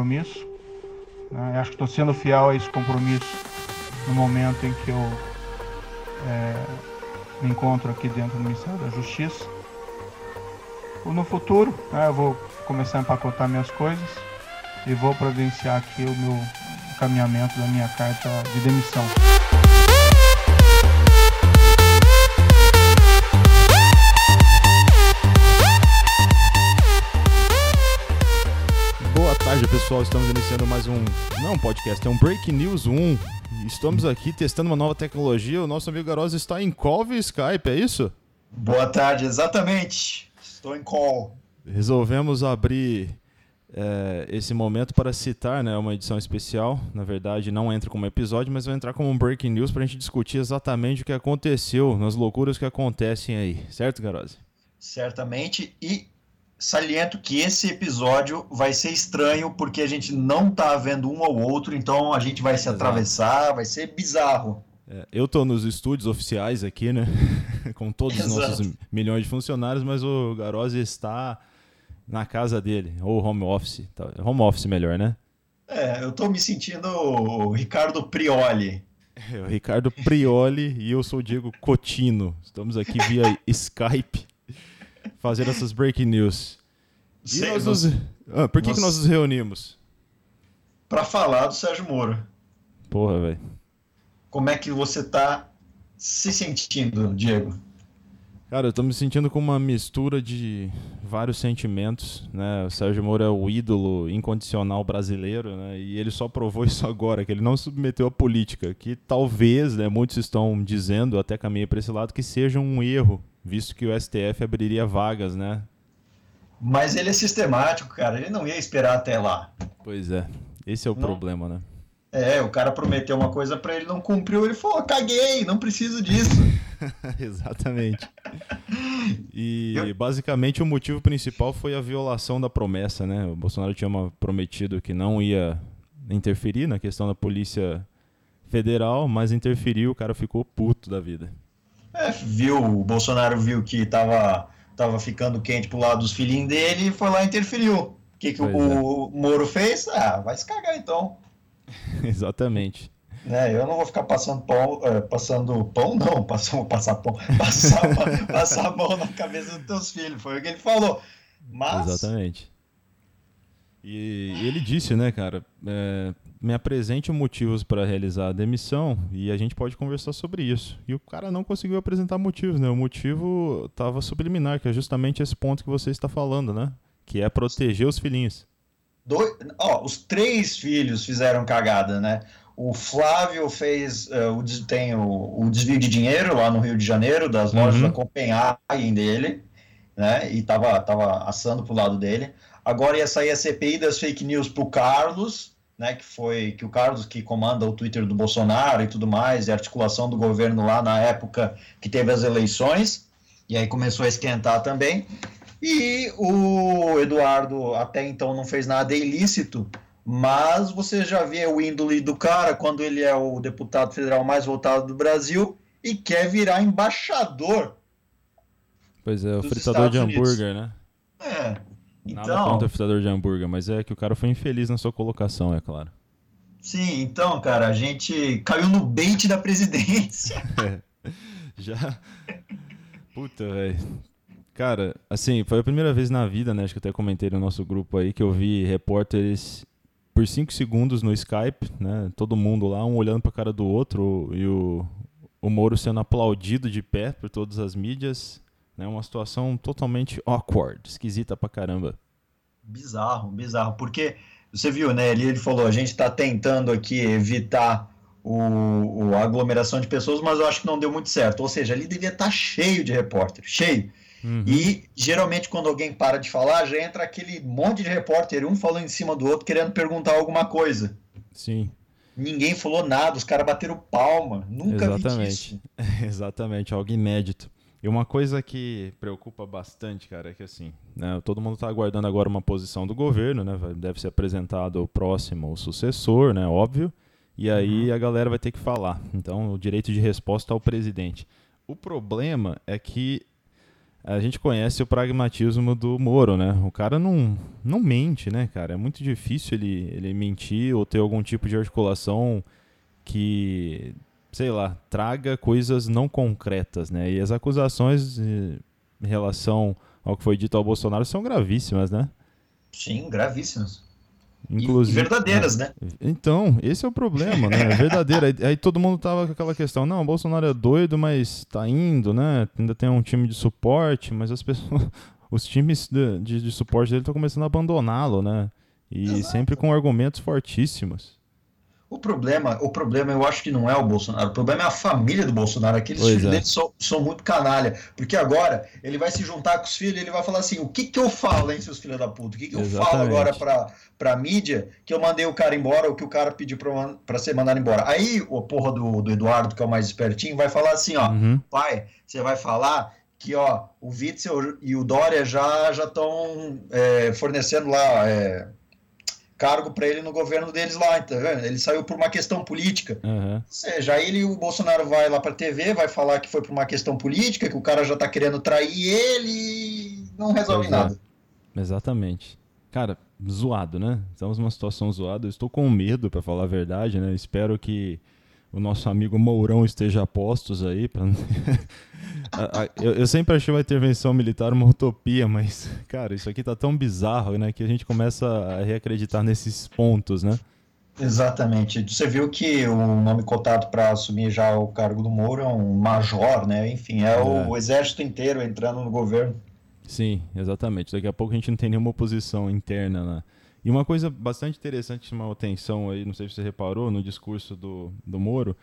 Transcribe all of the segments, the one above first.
compromisso. Né? Acho que estou sendo fiel a esse compromisso no momento em que eu é, me encontro aqui dentro do Ministério da Justiça. No futuro, né, eu vou começar a empacotar minhas coisas e vou providenciar aqui o meu encaminhamento da minha carta de demissão. Tarde, pessoal. Estamos iniciando mais um. Não um podcast, é um Break News 1. Estamos aqui testando uma nova tecnologia. O nosso amigo Garoz está em call via Skype, é isso? Boa tarde, exatamente. Estou em call. Resolvemos abrir é, esse momento para citar né, uma edição especial. Na verdade, não entra como episódio, mas vai entrar como um Breaking News para a gente discutir exatamente o que aconteceu, nas loucuras que acontecem aí. Certo, Garose? Certamente. E saliento que esse episódio vai ser estranho porque a gente não tá vendo um ao outro, então a gente vai se Exato. atravessar, vai ser bizarro. É, eu tô nos estúdios oficiais aqui, né? Com todos os Exato. nossos milhões de funcionários, mas o Garose está na casa dele, ou home office. tá? Home office melhor, né? É, eu tô me sentindo o Ricardo Prioli. É, o Ricardo Prioli e eu sou o Diego Cotino. Estamos aqui via Skype fazendo essas breaking news. Sei, nós nós- nos... Ah, por que, que nós- nós nos reunimos? Pra falar do Sérgio Moro. Porra, velho. Como é que você tá se sentindo, Diego? Cara, eu tô me sentindo com uma mistura de vários sentimentos, né? O Sérgio Moro é o ídolo incondicional brasileiro, né? E ele só provou isso agora, que ele não submeteu à política, que talvez, né, muitos estão dizendo, até caminhei para esse lado, que seja um erro, visto que o STF abriria vagas, né? Mas ele é sistemático, cara. Ele não ia esperar até lá. Pois é, esse é o Não. problema, né? É, o cara prometeu uma coisa pra ele, não cumpriu. Ele falou: caguei, não preciso disso. Exatamente. E Eu- basicamente o motivo principal foi a violação da promessa, né? O Bolsonaro tinha prometido que não ia interferir na questão da Polícia Federal, mas interferiu, o cara ficou puto da vida. É, viu, o Bolsonaro viu que tava, tava ficando quente pro lado dos filhinhos dele e foi lá e interferiu. O que, que o, é. o Moro fez? Ah, vai se cagar então. Exatamente. Né, eu não vou ficar passando pão, eh, passando pão, não, passar, passar pão, passar, passar a mão na cabeça dos teus filhos, foi o que ele falou. Mas, Exatamente. E, e ele disse, né, cara, é, me apresente motivos para realizar a demissão e a gente pode conversar sobre isso. E o cara não conseguiu apresentar motivos, né? O motivo estava subliminar, que é justamente esse ponto que você está falando, né? Que é proteger os filhinhos. dois, ó, os três filhos fizeram cagada, né? O Flávio fez, eh, o, tem o, o desvio de dinheiro lá no Rio de Janeiro, das lojas Uhum. da Copenhagen dele, né? E tava, tava assando pro lado dele. Agora ia sair a CPI das fake news pro Carlos, né? Que foi que o Carlos que comanda o Twitter do Bolsonaro e tudo mais, e a articulação do governo lá na época que teve as eleições. E aí começou a esquentar também. E o Eduardo até então não fez nada ilícito, mas você já vê o índole do cara quando ele é o deputado federal mais votado do Brasil e quer virar embaixador. Pois é, o fritador de Estados Unidos. hambúrguer, né? É. Nada Então, contra o fritador de hambúrguer, mas é que o cara foi infeliz na sua colocação, é claro. sim, então, cara, a gente caiu no bait da presidência. Já. Puta, velho. Cara, assim, foi a primeira vez na vida, né? Acho que eu até comentei no nosso grupo aí que eu vi repórteres por 5 segundos no Skype, né? Todo mundo lá, um olhando pra cara do outro e o, o Moro sendo aplaudido de pé por todas as mídias. Né? Uma situação totalmente awkward, esquisita pra caramba. Bizarro, bizarro, porque você viu, né? Ele, ele falou, a gente está tentando aqui evitar o, a aglomeração de pessoas, mas eu acho que não deu muito certo. Ou seja, ali devia estar cheio de repórter, cheio. Uhum. E geralmente quando alguém para de falar, já entra aquele monte de repórter, um falando em cima do outro, querendo perguntar alguma coisa. Sim, Ninguém falou nada, os caras bateram palma. Nunca vi Exatamente. isso. Exatamente, algo inédito. E uma coisa que preocupa bastante, cara, é que assim, né, todo mundo está aguardando agora uma posição do governo, né? Deve ser apresentado o próximo sucessor, né? Óbvio. E aí a galera vai ter que falar. Então, o direito de resposta ao presidente. O problema é que a gente conhece o pragmatismo do Moro, né? O cara não, não mente, né, cara? É muito difícil ele, ele mentir ou ter algum tipo de articulação que, sei lá, traga coisas não concretas, né? E as acusações em relação ao que foi dito ao Bolsonaro são gravíssimas, né? Sim, gravíssimas. Inclusive, e verdadeiras, né? Então, esse é o problema, né? É verdadeira. aí, aí, todo mundo tava com aquela questão, não, o Bolsonaro é doido, mas tá indo, né? Ainda tem um time de suporte, mas as pessoas. Os times de, de, de suporte dele estão começando a abandoná-lo, né? E Exato. sempre com argumentos fortíssimos. O problema, o problema eu acho que não é o Bolsonaro, o problema é a família do Bolsonaro. Aqueles pois filhos é. dele são, são muito canalha. Porque agora ele vai se juntar com os filhos e ele vai falar assim: o que, que eu falo, hein, seus filhos da puta? O que, que eu Exatamente. falo agora pra, pra mídia que eu mandei o cara embora ou que o cara pediu pra, pra ser mandado embora? Aí o porra do, do Eduardo, que é o mais espertinho, vai falar assim: ó, uhum. pai, você vai falar que ó, o Witzel e o Dória já estão é, fornecendo lá. É, cargo para ele no governo deles lá, tá vendo? Ele saiu por uma questão política. Uhum. Ou seja, aí ele, o Bolsonaro vai lá para a TV, vai falar que foi por uma questão política, que o cara já tá querendo trair ele e não resolve Exato. nada. Exatamente. Cara, zoado, né? Estamos numa situação zoada. Eu estou com medo, para falar a verdade, né? Espero que o nosso amigo Mourão esteja a postos aí. Pra... eu, eu, sempre achei uma intervenção militar uma utopia, mas, cara, isso aqui tá tão bizarro, né, que a gente começa a reacreditar nesses pontos, né? Exatamente. Você viu que o nome cotado para assumir já o cargo do Moro é um major, né? Enfim, é, é, o exército inteiro entrando no governo. Sim, exatamente. Daqui a pouco a gente não tem nenhuma oposição interna, né? E uma coisa bastante interessante que chamou atenção aí, não sei se você reparou, no discurso do, do Moro,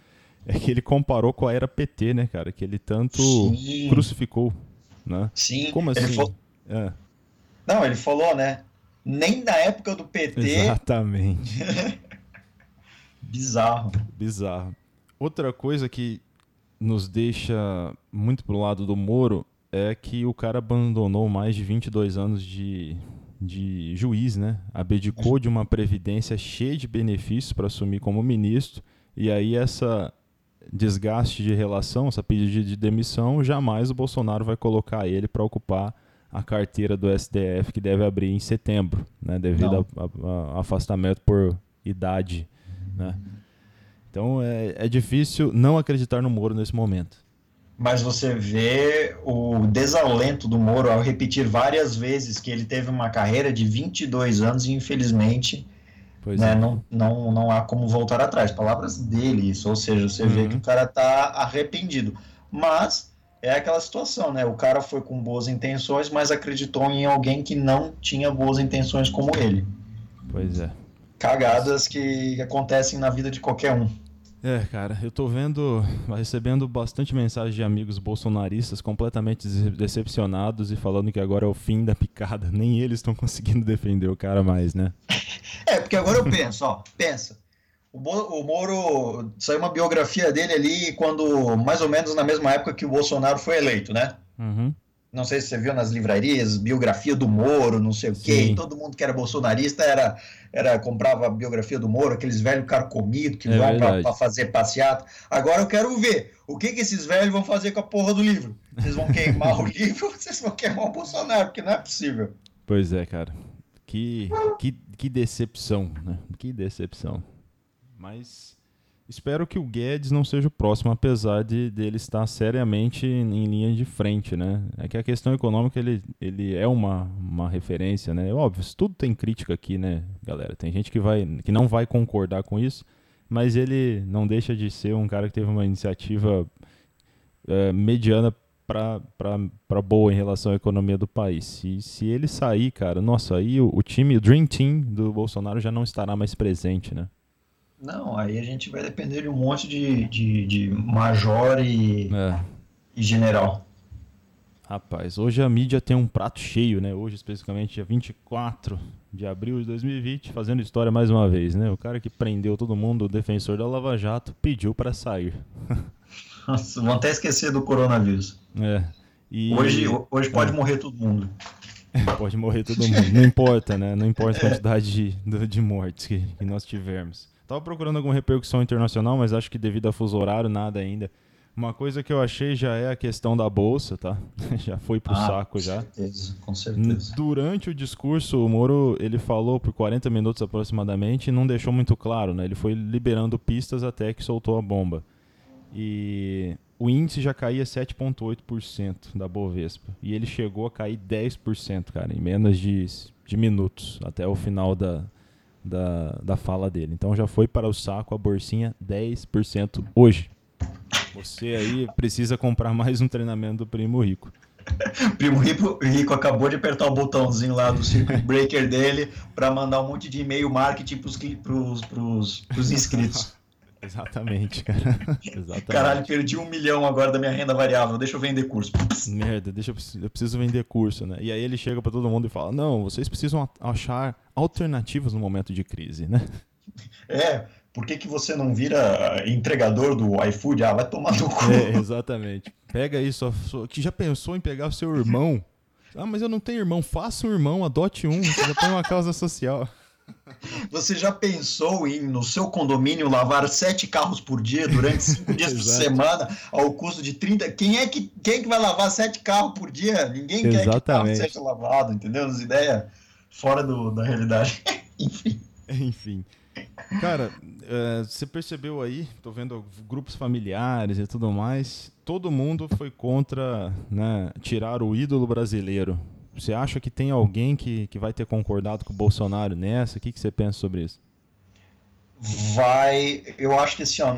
é que ele comparou com a era PT, né, cara? Que ele tanto Sim. crucificou, né? Sim. Como assim? Ele é. Não, ele falou, né? Nem na época do PT. Exatamente. Bizarro. Bizarro. Outra coisa que nos deixa muito pro lado do Moro é que o cara abandonou mais de 22 anos de, de juiz, né? Abdicou de uma previdência cheia de benefícios para assumir como ministro. E aí essa desgaste de relação, essa pedido de demissão, jamais o Bolsonaro vai colocar ele para ocupar a carteira do SDF que deve abrir em setembro, né? Devido ao afastamento por idade, né? Então é, é difícil não acreditar no Moro nesse momento mas você vê o desalento do Moro ao repetir várias vezes que ele teve uma carreira de 22 anos e infelizmente né, é. não, não, não há como voltar atrás. Palavras dele, isso, ou seja, você uhum. vê que o cara está arrependido. Mas é aquela situação, né? O cara foi com boas intenções, mas acreditou em alguém que não tinha boas intenções como ele. Pois é. Cagadas que acontecem na vida de qualquer um. É, cara, eu tô vendo, recebendo bastante mensagem de amigos bolsonaristas completamente decepcionados e falando que agora é o fim da picada. Nem eles estão conseguindo defender o cara mais, né? É, porque agora eu penso, ó, pensa. O, Bo o Moro saiu uma biografia dele ali quando, mais ou menos na mesma época que o Bolsonaro foi eleito, né? Uhum não sei se você viu nas livrarias, biografia do Moro, não sei o quê, todo mundo que era bolsonarista era, era comprava a biografia do Moro, aqueles velhos carcomidos que é vão para fazer passeata. Agora eu quero ver o que, que esses velhos vão fazer com a porra do livro. Vocês vão queimar o livro ou vocês vão queimar o Bolsonaro, porque não é possível. Pois é, cara. Que, que, que decepção, né? Que decepção. Mas Espero que o Guedes não seja o próximo, apesar de dele estar seriamente em linha de frente, né? É que a questão econômica ele, ele é uma, uma referência, né? Óbvio, tudo tem crítica aqui, né, galera? Tem gente que, vai, que não vai concordar com isso, mas ele não deixa de ser um cara que teve uma iniciativa é, mediana para boa em relação à economia do país. E se ele sair, cara, nossa, aí o, o time, o Dream Team do Bolsonaro já não estará mais presente, né? Não, aí a gente vai depender de um monte de, de, de major e, é. e general. Rapaz, hoje a mídia tem um prato cheio, né? Hoje, especificamente, dia 24 de abril de 2020, fazendo história mais uma vez, né? O cara que prendeu todo mundo, o defensor da Lava Jato, pediu para sair. Nossa, vão até esquecer do coronavírus. É. E... Hoje, hoje pode é. morrer todo mundo. pode morrer todo mundo. Não importa, né? Não importa a quantidade de, de mortes que, que nós tivermos. Tava procurando alguma repercussão internacional, mas acho que devido a fuso horário, nada ainda. Uma coisa que eu achei já é a questão da bolsa, tá? já foi pro ah, saco já. Com certeza, com certeza. Durante o discurso, o Moro ele falou por 40 minutos aproximadamente e não deixou muito claro, né? Ele foi liberando pistas até que soltou a bomba. E o índice já caía 7,8% da Bovespa. E ele chegou a cair 10%, cara, em menos de, de minutos, até o final da, da, da fala dele. Então já foi para o saco a bolsinha 10% hoje. Você aí precisa comprar mais um treinamento do Primo Rico. Primo Rico, Rico acabou de apertar o botãozinho lá do circuit breaker dele para mandar um monte de e-mail marketing para os inscritos. Exatamente, cara. Exatamente. Caralho, perdi um milhão agora da minha renda variável. Deixa eu vender curso. Merda, deixa eu, eu preciso vender curso, né? E aí ele chega para todo mundo e fala: Não, vocês precisam achar alternativas no momento de crise, né? É, por que, que você não vira entregador do iFood? Ah, vai tomar no cu. É, exatamente. Pega isso, que já pensou em pegar o seu irmão? Ah, mas eu não tenho irmão. Faça um irmão, adote um. Você já tem uma causa social. Você já pensou em, no seu condomínio, lavar sete carros por dia durante cinco dias por semana, ao custo de 30? Quem é que, quem é que vai lavar sete carros por dia? Ninguém Exatamente. quer que o carro seja lavado, entendeu? As ideias fora do, da realidade. Enfim. Enfim. Cara, é, você percebeu aí, tô vendo grupos familiares e tudo mais, todo mundo foi contra né, tirar o ídolo brasileiro você acha que tem alguém que, que vai ter concordado com o Bolsonaro nessa? O que, que você pensa sobre isso? Vai, eu acho que assim, ó,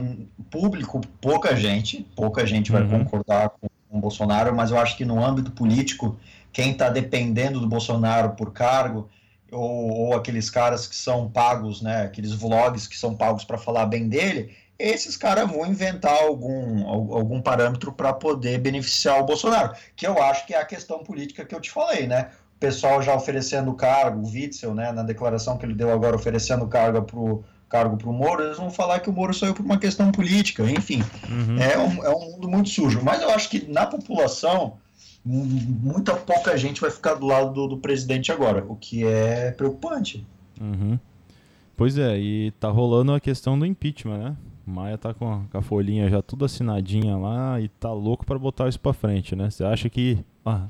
público, pouca gente, pouca gente vai uhum. concordar com, com o Bolsonaro, mas eu acho que no âmbito político, quem está dependendo do Bolsonaro por cargo, ou, ou, aqueles caras que são pagos, né, aqueles vlogs que são pagos para falar bem dele, esses caras vão inventar algum, algum parâmetro para poder beneficiar o Bolsonaro, que eu acho que é a questão política que eu te falei, né? O pessoal já oferecendo cargo, o Witzel, né, na declaração que ele deu agora, oferecendo cargo para o cargo para o Moro, eles vão falar que o Moro saiu por uma questão política, enfim. Uhum. É, um, é um mundo muito sujo. Mas eu acho que na população, muita pouca gente vai ficar do lado do, do presidente agora, o que é preocupante. Uhum. Pois é, e tá rolando a questão do impeachment, né? Maia tá com a, com a, folhinha já tudo assinadinha lá e tá louco para botar isso para frente, né? Você acha que. Ah,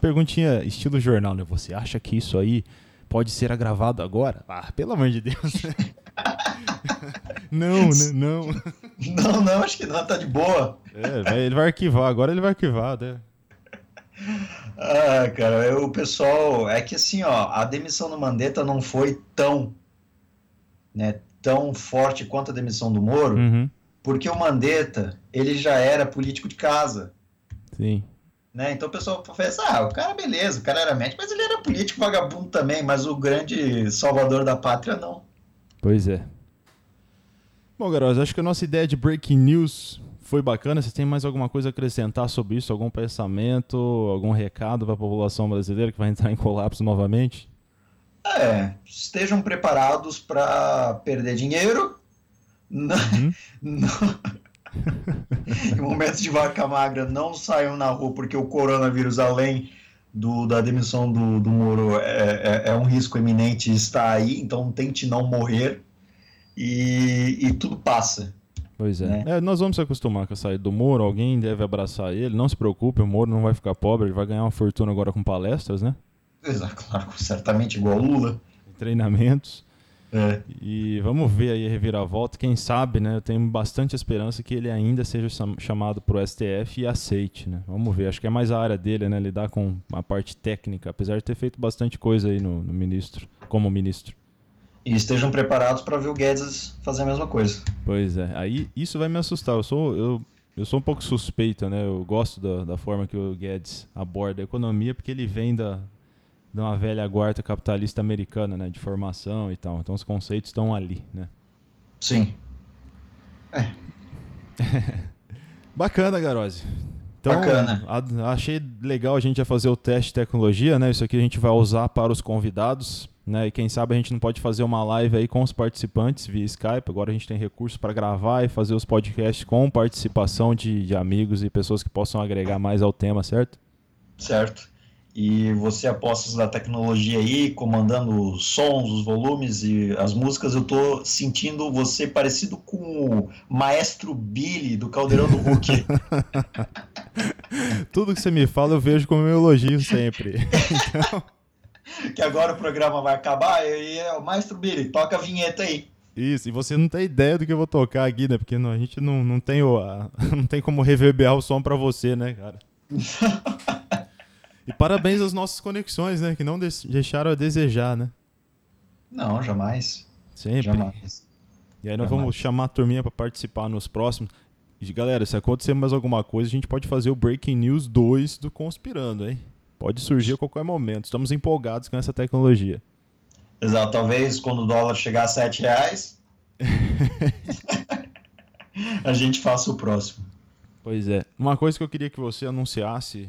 perguntinha estilo jornal, né? Você acha que isso aí pode ser agravado agora? Ah, pelo amor de Deus. Né? não, né? Não. Não, não, acho que não, tá de boa. É, ele vai arquivar, agora ele vai arquivar, né? Ah, cara, o pessoal. É que assim, ó, a demissão do Mandetta não foi tão. Né, tão forte quanto a demissão do Moro, uhum. porque o Mandetta, ele já era político de casa. Sim. Né? Então o pessoal pensa, ah, o cara beleza, o cara era médico, mas ele era político vagabundo também, mas o grande salvador da pátria não. Pois é. Bom, garotos, acho que a nossa ideia de breaking news foi bacana. Você tem mais alguma coisa a acrescentar sobre isso? Algum pensamento, algum recado para a população brasileira que vai entrar em colapso novamente? É, estejam preparados para perder dinheiro. Uhum. em momentos de vaca magra, não saiam na rua porque o coronavírus, além do, da demissão do, do Moro, é, é, é um risco eminente estar aí. Então tente não morrer e, e tudo passa. Pois é. Né? é. Nós vamos se acostumar com a saída do Moro, alguém deve abraçar ele. Não se preocupe, o Moro não vai ficar pobre, ele vai ganhar uma fortuna agora com palestras, né? Exato, claro, certamente igual Lula. Treinamentos. É. E vamos ver aí a reviravolta. Quem sabe, né? Eu tenho bastante esperança que ele ainda seja chamado para o STF e aceite, né? Vamos ver. Acho que é mais a área dele, né? Lidar com a parte técnica, apesar de ter feito bastante coisa aí no, no ministro, como ministro. E estejam preparados para ver o Guedes fazer a mesma coisa. Pois é. Aí isso vai me assustar. Eu sou, eu, eu sou um pouco suspeito, né? Eu gosto da, da forma que o Guedes aborda a economia, porque ele vem da, de uma velha guarda capitalista americana, né, de formação e tal. Então os conceitos estão ali, né? Sim. É. Bacana, Garose. Então, Bacana. A, achei legal a gente já fazer o teste de tecnologia, né? Isso aqui a gente vai usar para os convidados, né? E quem sabe a gente não pode fazer uma live aí com os participantes via Skype. Agora a gente tem recurso para gravar e fazer os podcasts com participação de, de amigos e pessoas que possam agregar mais ao tema, certo? Certo. e você apostas da tecnologia aí, comandando os sons, os volumes e as músicas, eu tô sentindo você parecido com o maestro Billy do Caldeirão do Hulk. Tudo que você me fala eu vejo como um elogio sempre. Então... Que agora o programa vai acabar e é o maestro Billy, toca a vinheta aí. Isso, e você não tem ideia do que eu vou tocar aqui, né? Porque não, a gente não, não, tem o, a, não tem como reverberar o som para você, né, cara? E parabéns às nossas conexões, né? Que não deixaram a desejar, né? Não, jamais. Sempre. Jamais. E aí nós jamais. vamos chamar a turminha para participar nos próximos. E galera, se acontecer mais alguma coisa, a gente pode fazer o Breaking News 2 do Conspirando, hein? Pode surgir a qualquer momento. Estamos empolgados com essa tecnologia. Exato. Talvez quando o dólar chegar a 7 reais, a gente faça o próximo. Pois é. Uma coisa que eu queria que você anunciasse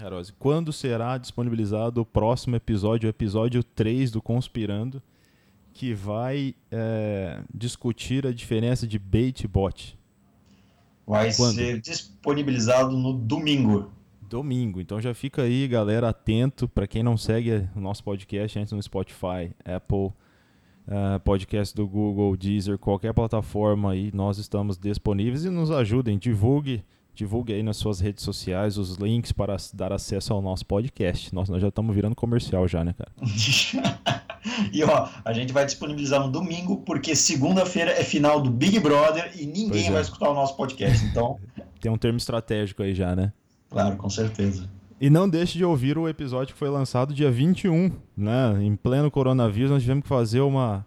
Herose, quando será disponibilizado o próximo episódio, o episódio 3 do Conspirando, que vai é, discutir a diferença de bait e bot? Vai quando? ser disponibilizado no domingo. Domingo. Então já fica aí, galera, atento. Para quem não segue o nosso podcast, antes no Spotify, Apple, uh, podcast do Google, Deezer, qualquer plataforma aí, nós estamos disponíveis e nos ajudem, divulgue divulgue aí nas suas redes sociais os links para dar acesso ao nosso podcast. Nós, nós já estamos virando comercial já, né, cara? e ó, a gente vai disponibilizar no domingo, porque segunda-feira é final do Big Brother e ninguém é. vai escutar o nosso podcast. Então. Tem um termo estratégico aí já, né? Claro, com certeza. E não deixe de ouvir o episódio que foi lançado dia 21, né? Em pleno coronavírus, nós tivemos que fazer uma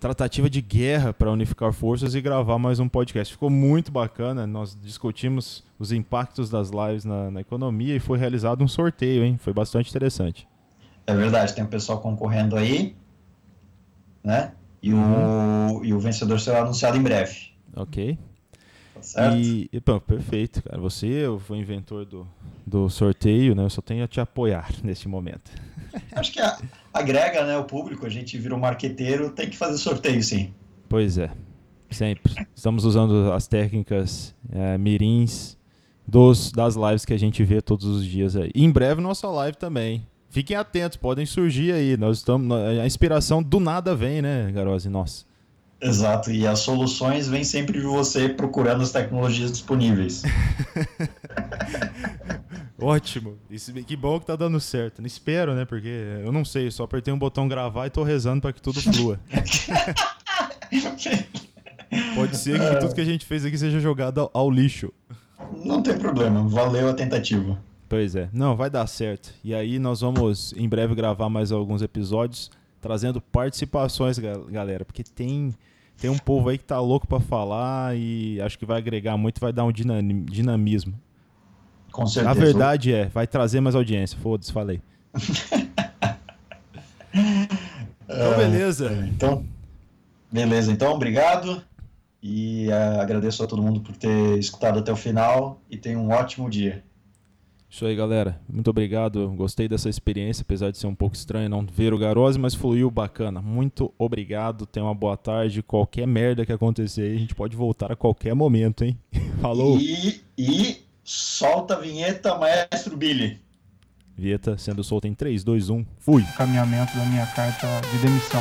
tratativa de guerra para unificar forças e gravar mais um podcast. Ficou muito bacana. Nós discutimos os impactos das lives na, na economia e foi realizado um sorteio, hein? Foi bastante interessante. É verdade, tem um pessoal concorrendo aí, né? E, uhum. o, e o vencedor será anunciado em breve. Ok. Tá certo? E, e pô, perfeito, cara. Você foi o inventor do, do sorteio, né? Eu só tenho a te apoiar neste momento. Acho que agrega né, o público, a gente vira um marqueteiro, tem que fazer sorteio, sim. Pois é, sempre. Estamos usando as técnicas é, mirins dos, das lives que a gente vê todos os dias aí. E em breve nossa live também. Fiquem atentos, podem surgir aí. Nós estamos, a inspiração do nada vem, né, Garose? Nossa. Exato, e as soluções vêm sempre de você procurando as tecnologias disponíveis. Ótimo. Isso, que bom que tá dando certo. Não espero, né? Porque eu não sei, só apertei um botão gravar e tô rezando para que tudo flua. Pode ser que tudo que a gente fez aqui seja jogado ao, ao lixo. Não tem problema, valeu a tentativa. Pois é, não, vai dar certo. E aí nós vamos em breve gravar mais alguns episódios trazendo participações, galera, porque tem tem um povo aí que tá louco para falar e acho que vai agregar muito, vai dar um dinamismo. Com certeza. A verdade é, vai trazer mais audiência. Foda-se, falei. então, beleza. É, então, beleza. Então, obrigado. E uh, agradeço a todo mundo por ter escutado até o final. E tenha um ótimo dia. Isso aí, galera. Muito obrigado. Gostei dessa experiência, apesar de ser um pouco estranho não ver o Garose, mas fluiu bacana. Muito obrigado. Tenha uma boa tarde. Qualquer merda que acontecer aí, a gente pode voltar a qualquer momento, hein? Falou. E, e Solta a vinheta, maestro Billy. Vinheta sendo solta em 3, 2, 1, fui. Caminhamento da minha carta de demissão.